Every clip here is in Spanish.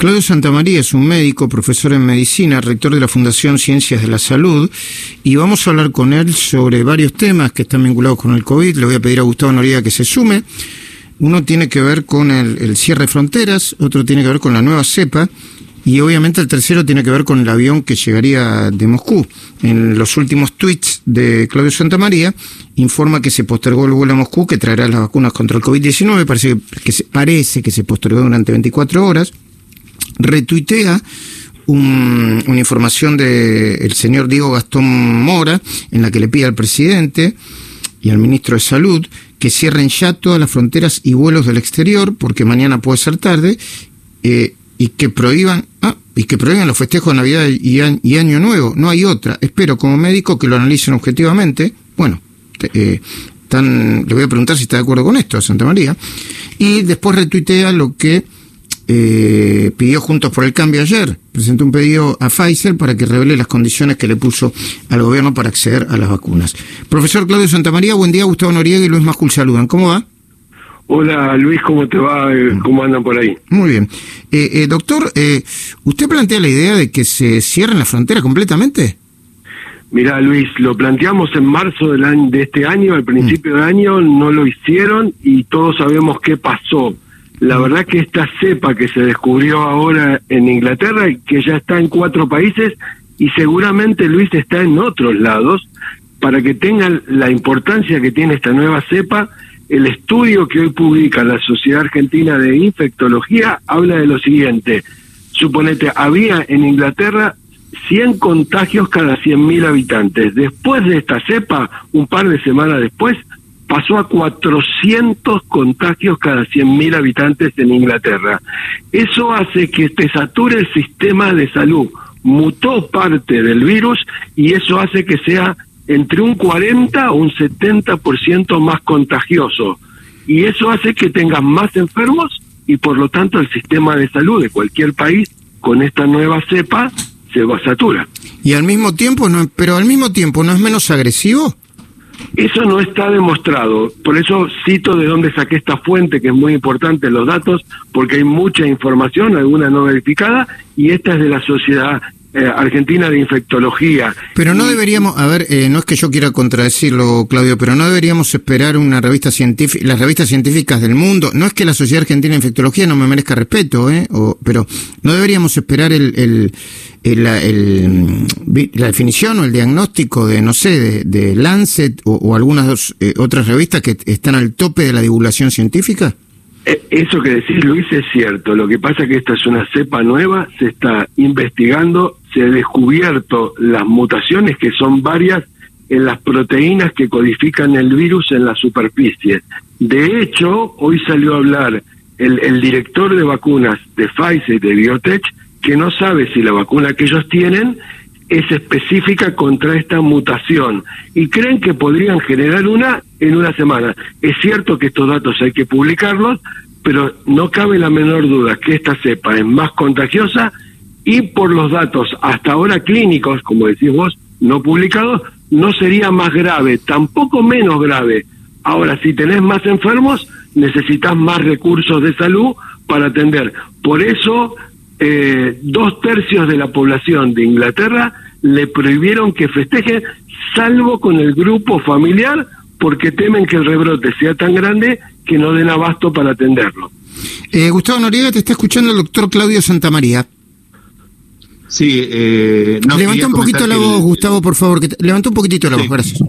Claudio Santamaría es un médico, profesor en medicina, rector de la Fundación Ciencias de la Salud, y vamos a hablar con él sobre varios temas que están vinculados con el COVID. Le voy a pedir a Gustavo Noriega que se sume. Uno tiene que ver con el, cierre de fronteras, otro tiene que ver con la nueva cepa, y obviamente el tercero tiene que ver con el avión que llegaría de Moscú. En los últimos tweets de Claudio Santamaría informa que se postergó el vuelo a Moscú que traerá las vacunas contra el COVID-19. Parece que, parece que se postergó durante 24 horas retuitea una información del señor Diego Gastón Mora, en la que le pide al presidente y al ministro de Salud que cierren ya todas las fronteras y vuelos del exterior, porque mañana puede ser tarde, eh, y que prohíban, ah, y que prohíban los festejos de Navidad y, Año Nuevo. No hay otra. Espero como médico que lo analicen objetivamente. Bueno, eh, le voy a preguntar si está de acuerdo con esto, a Santa María. Y después retuitea lo que eh, pidió Juntos por el Cambio ayer, presentó un pedido a Pfizer para que revele las condiciones que le puso al gobierno para acceder a las vacunas. Profesor Claudio Santamaría, buen día, Gustavo Noriega y Luis Mascul saludan. ¿Cómo va? Hola Luis, ¿cómo te va? Eh, ¿Cómo andan por ahí? Muy bien. Eh, doctor, ¿usted plantea la idea de que se cierren la frontera completamente? Mira Luis, lo planteamos en marzo del año, de este año, al principio del año, no lo hicieron y todos sabemos qué pasó. La verdad que esta cepa que se descubrió ahora en Inglaterra y que ya está en cuatro países y seguramente Luis está en otros lados, para que tengan la importancia que tiene esta nueva cepa, el estudio que hoy publica la Sociedad Argentina de Infectología habla de lo siguiente. Suponete, había en Inglaterra 100 contagios cada 100.000 habitantes. Después de esta cepa, un par de semanas después, pasó a 400 contagios cada 100.000 habitantes en Inglaterra. Eso hace que te sature el sistema de salud. Mutó parte del virus y eso hace que sea entre un 40 o un 70% más contagioso. Y eso hace que tengas más enfermos y por lo tanto el sistema de salud de cualquier país con esta nueva cepa se satura. Y al mismo tiempo, no, pero al mismo tiempo no es menos agresivo. Eso no está demostrado, por eso cito de dónde saqué esta fuente, que es muy importante, los datos, porque hay mucha información, alguna no verificada, y esta es de la Sociedad Argentina de Infectología. Pero no deberíamos, a ver, eh, no es que yo quiera contradecirlo, Claudio, pero no deberíamos esperar una revista científica, las revistas científicas del mundo, no es que la Sociedad Argentina de Infectología no me merezca respeto, ¿eh? pero no deberíamos esperar el, el, la definición o el diagnóstico de, no sé, de, Lancet o, algunas eh, otras revistas que están al tope de la divulgación científica. Eh, eso que decís, Luis, es cierto. Lo que pasa es que esta es una cepa nueva, se está investigando, se ha descubierto las mutaciones, que son varias, en las proteínas que codifican el virus en la superficie. De hecho, hoy salió a hablar el, el director de vacunas de Pfizer y de Biotech, que no sabe si la vacuna que ellos tienen es específica contra esta mutación y creen que podrían generar una en una semana. Es cierto que estos datos hay que publicarlos, pero no cabe la menor duda que esta cepa es más contagiosa y por los datos hasta ahora clínicos, como decís vos, no publicados, no sería más grave, tampoco menos grave. Ahora, si tenés más enfermos, necesitas más recursos de salud para atender. Por eso eh, dos tercios de la población de Inglaterra le prohibieron que festeje, salvo con el grupo familiar, porque temen que el rebrote sea tan grande que no den abasto para atenderlo. Eh, Gustavo Noriega, te está escuchando el doctor Claudio Santamaría. Sí, eh, levanta un poquito la voz, Gustavo, por favor. Que levanta un poquitito la voz, gracias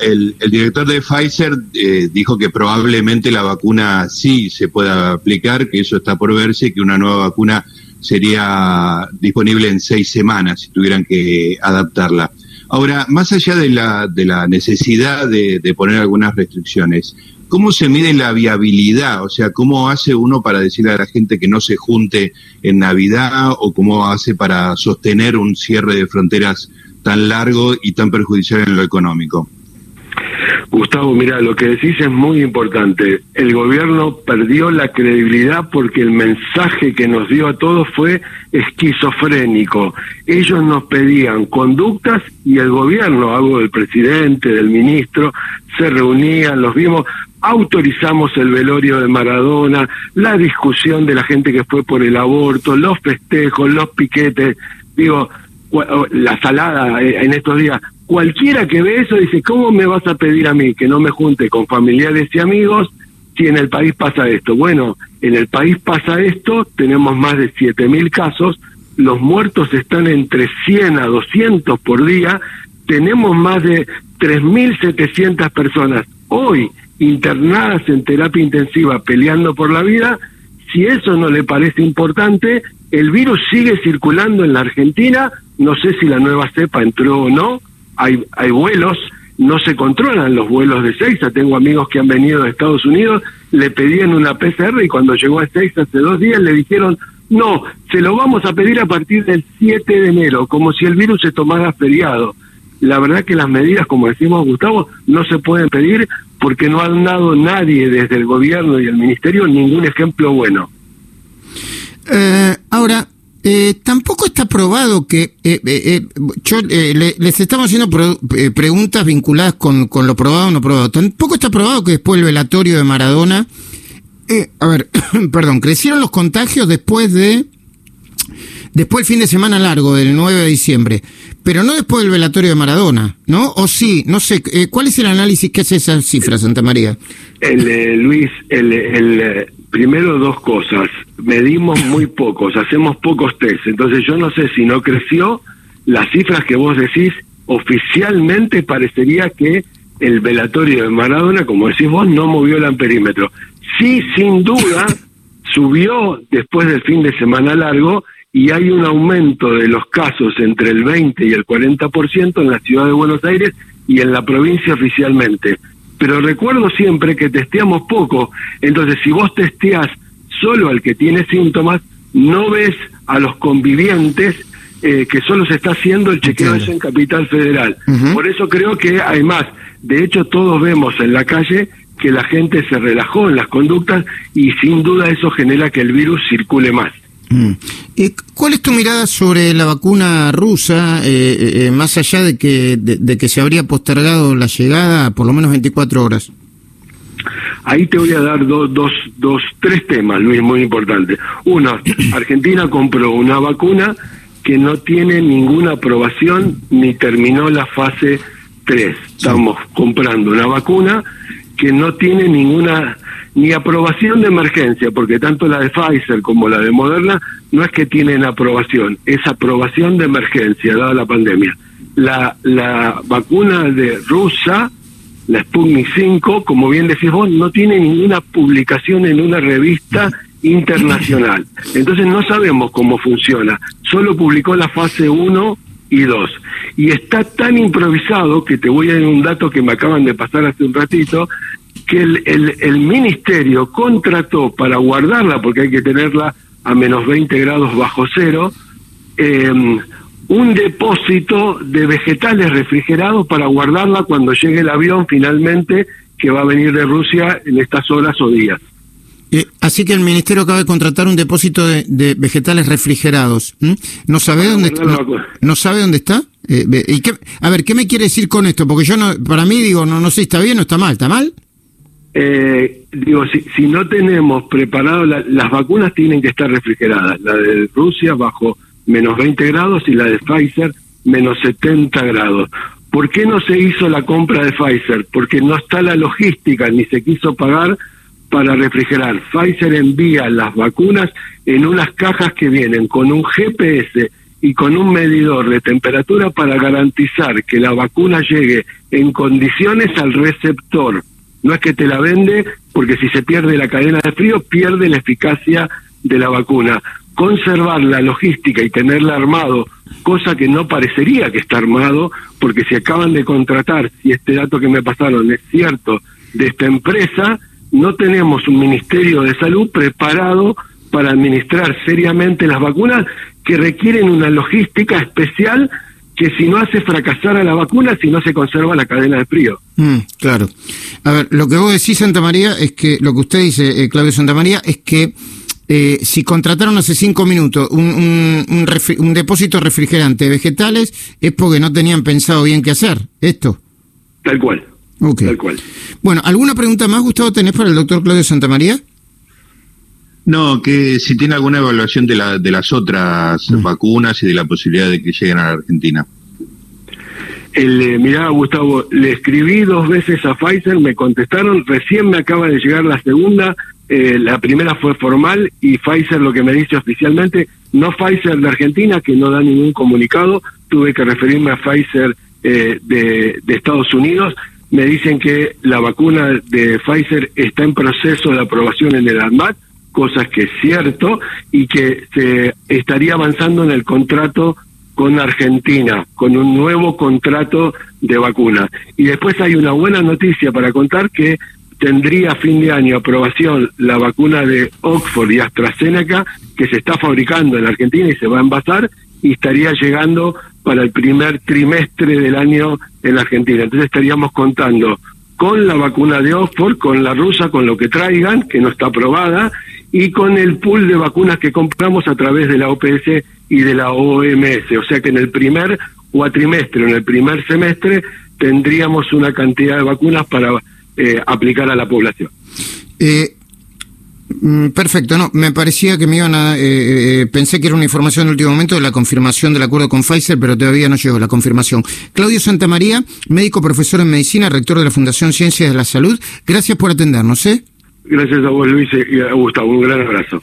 el, director de Pfizer eh, dijo que probablemente la vacuna sí se pueda aplicar, que eso está por verse, que una nueva vacuna sería disponible en seis semanas si tuvieran que adaptarla. Ahora, más allá de la, de la necesidad de, de poner algunas restricciones, ¿cómo se mide la viabilidad? O sea, ¿cómo hace uno para decirle a la gente que no se junte en Navidad o cómo hace para sostener un cierre de fronteras tan largo y tan perjudicial en lo económico. Gustavo, mira, lo que decís es muy importante. El gobierno perdió la credibilidad porque el mensaje que nos dio a todos fue esquizofrénico. Ellos nos pedían conductas y el gobierno, algo del presidente, del ministro, se reunían, los vimos autorizamos el velorio de Maradona, la discusión de la gente que fue por el aborto, los festejos, los piquetes, digo, la salada eh, en estos días. Cualquiera que ve eso dice, ¿cómo me vas a pedir a mí que no me junte con familiares y amigos si en el país pasa esto? Bueno, en el país pasa esto, tenemos más de 7.000 casos, los muertos están entre 100 a 200 por día, tenemos más de 3.700 personas hoy internadas en terapia intensiva peleando por la vida, si eso no le parece importante, el virus sigue circulando en la Argentina, no sé si la nueva cepa entró o no, hay, hay vuelos, no se controlan los vuelos de Seiza, tengo amigos que han venido de Estados Unidos, le pedían una PCR y cuando llegó a Seiza hace dos días le dijeron, no, se lo vamos a pedir a partir del 7 de enero, como si el virus se tomara feriado. La verdad que las medidas, como decimos Gustavo, no se pueden pedir porque no han dado nadie desde el gobierno y el ministerio ningún ejemplo bueno. Eh, ahora, eh, tampoco está probado que eh, yo, les estamos haciendo preguntas vinculadas con, con, lo probado o no probado. Tampoco está probado que después del velatorio de Maradona, a ver, perdón, crecieron los contagios después de después el fin de semana largo del 9 de diciembre, pero no después del velatorio de Maradona, ¿no? O sí, no sé, ¿cuál es el análisis que hace esa cifra, Santa María? El, Luis, el, el, primero dos cosas. Medimos muy pocos, hacemos pocos test. Entonces yo no sé si no creció. Las cifras que vos decís, oficialmente parecería que el velatorio de Maradona, como decís vos, no movió el amperímetro. Sí, sin duda, subió después del fin de semana largo y hay un aumento de los casos entre el 20 y el 40% en la ciudad de Buenos Aires y en la provincia oficialmente pero recuerdo siempre que testeamos poco. Entonces, si vos testeás solo al que tiene síntomas, no ves a los convivientes eh, que solo se está haciendo el chequeo en Capital Federal. Por eso creo que hay más. De hecho, todos vemos en la calle que la gente se relajó en las conductas y sin duda eso genera que el virus circule más. Mm. ¿Cuál es tu mirada sobre la vacuna rusa, eh, eh, eh, más allá de que, de, que se habría postergado la llegada por lo menos 24 horas? Ahí te voy a dar dos, dos, dos, tres temas, Luis, muy importantes. Uno, Argentina compró una vacuna que no tiene ninguna aprobación ni terminó la fase 3. Estamos comprando una vacuna que no tiene ninguna ni aprobación de emergencia, porque tanto la de Pfizer como la de Moderna no es que tienen aprobación, es aprobación de emergencia, dada la pandemia. La, la vacuna de Rusia, la Sputnik 5, como bien decís vos, no tiene ninguna publicación en una revista internacional. Entonces no sabemos cómo funciona. Solo publicó la fase 1 y 2. Y está tan improvisado que te voy a dar un dato que me acaban de pasar hace un ratito, que el, el, el, ministerio contrató para guardarla, porque hay que tenerla a menos 20 grados bajo cero, em, un depósito de vegetales refrigerados para guardarla cuando llegue el avión finalmente que va a venir de Rusia en estas horas o días. Eh, así que el ministerio acaba de contratar un depósito de, vegetales refrigerados. ¿No sabe dónde no, sabe dónde está? Eh, y qué, a ver, ¿qué me quiere decir con esto? Porque yo no, para mí digo, no, no sé, está bien o está mal, ¿está mal? Eh, digo, si, no tenemos preparado, las vacunas tienen que estar refrigeradas. La de Rusia bajo menos 20 grados y la de Pfizer menos 70 grados. ¿Por qué no se hizo la compra de Pfizer? Porque no está la logística ni se quiso pagar para refrigerar. Pfizer envía las vacunas en unas cajas que vienen con un GPS y con un medidor de temperatura para garantizar que la vacuna llegue en condiciones al receptor no es que te la vende, porque si se pierde la cadena de frío, pierde la eficacia de la vacuna. Conservar la logística y tenerla armado, cosa que no parecería que está armado, porque si acaban de contratar, si este dato que me pasaron es cierto, de esta empresa, no tenemos un Ministerio de Salud preparado para administrar seriamente las vacunas que requieren una logística especial que si no hace fracasar a la vacuna si no se conserva la cadena de frío. Mm, claro. A ver, lo que vos decís, Santa María, es que, lo que usted dice, eh, Claudio Santa María, es que eh, si contrataron hace cinco minutos un, un, un, depósito refrigerante de vegetales, es porque no tenían pensado bien qué hacer, esto. Tal cual. Tal cual. Bueno, ¿alguna pregunta más, Gustavo, tenés para el doctor Claudio Santamaría? No, que si tiene alguna evaluación de, la, de las otras mm. vacunas y de la posibilidad de que lleguen a la Argentina. El, eh, mirá, Gustavo, le escribí dos veces a Pfizer, me contestaron, recién me acaba de llegar la segunda, eh, la primera fue formal y Pfizer lo que me dice oficialmente, no Pfizer de Argentina, que no da ningún comunicado, tuve que referirme a Pfizer eh, de, de Estados Unidos, me dicen que la vacuna de Pfizer está en proceso de aprobación en el ANMAT, cosas que es cierto, y que se estaría avanzando en el contrato con Argentina, con un nuevo contrato de vacuna. Y después hay una buena noticia para contar que tendría fin de año aprobación la vacuna de Oxford y AstraZeneca que se está fabricando en Argentina y se va a envasar y estaría llegando para el primer trimestre del año en Argentina. Entonces estaríamos contando con la vacuna de Oxford, con la rusa, con lo que traigan, que no está aprobada, y con el pool de vacunas que compramos a través de la OPS y de la OMS. O sea que en el primer cuatrimestre, en el primer semestre, tendríamos una cantidad de vacunas para eh, aplicar a la población. Eh, mm, perfecto, no, me parecía que me iban a... Eh, pensé que era una información en último momento de la confirmación del acuerdo con Pfizer, pero todavía no llegó la confirmación. Claudio Santamaría, médico profesor en medicina, rector de la Fundación Ciencias de la Salud, gracias por atendernos. ¿eh? Gracias a vos, Luis, y a Gustavo. Un gran abrazo.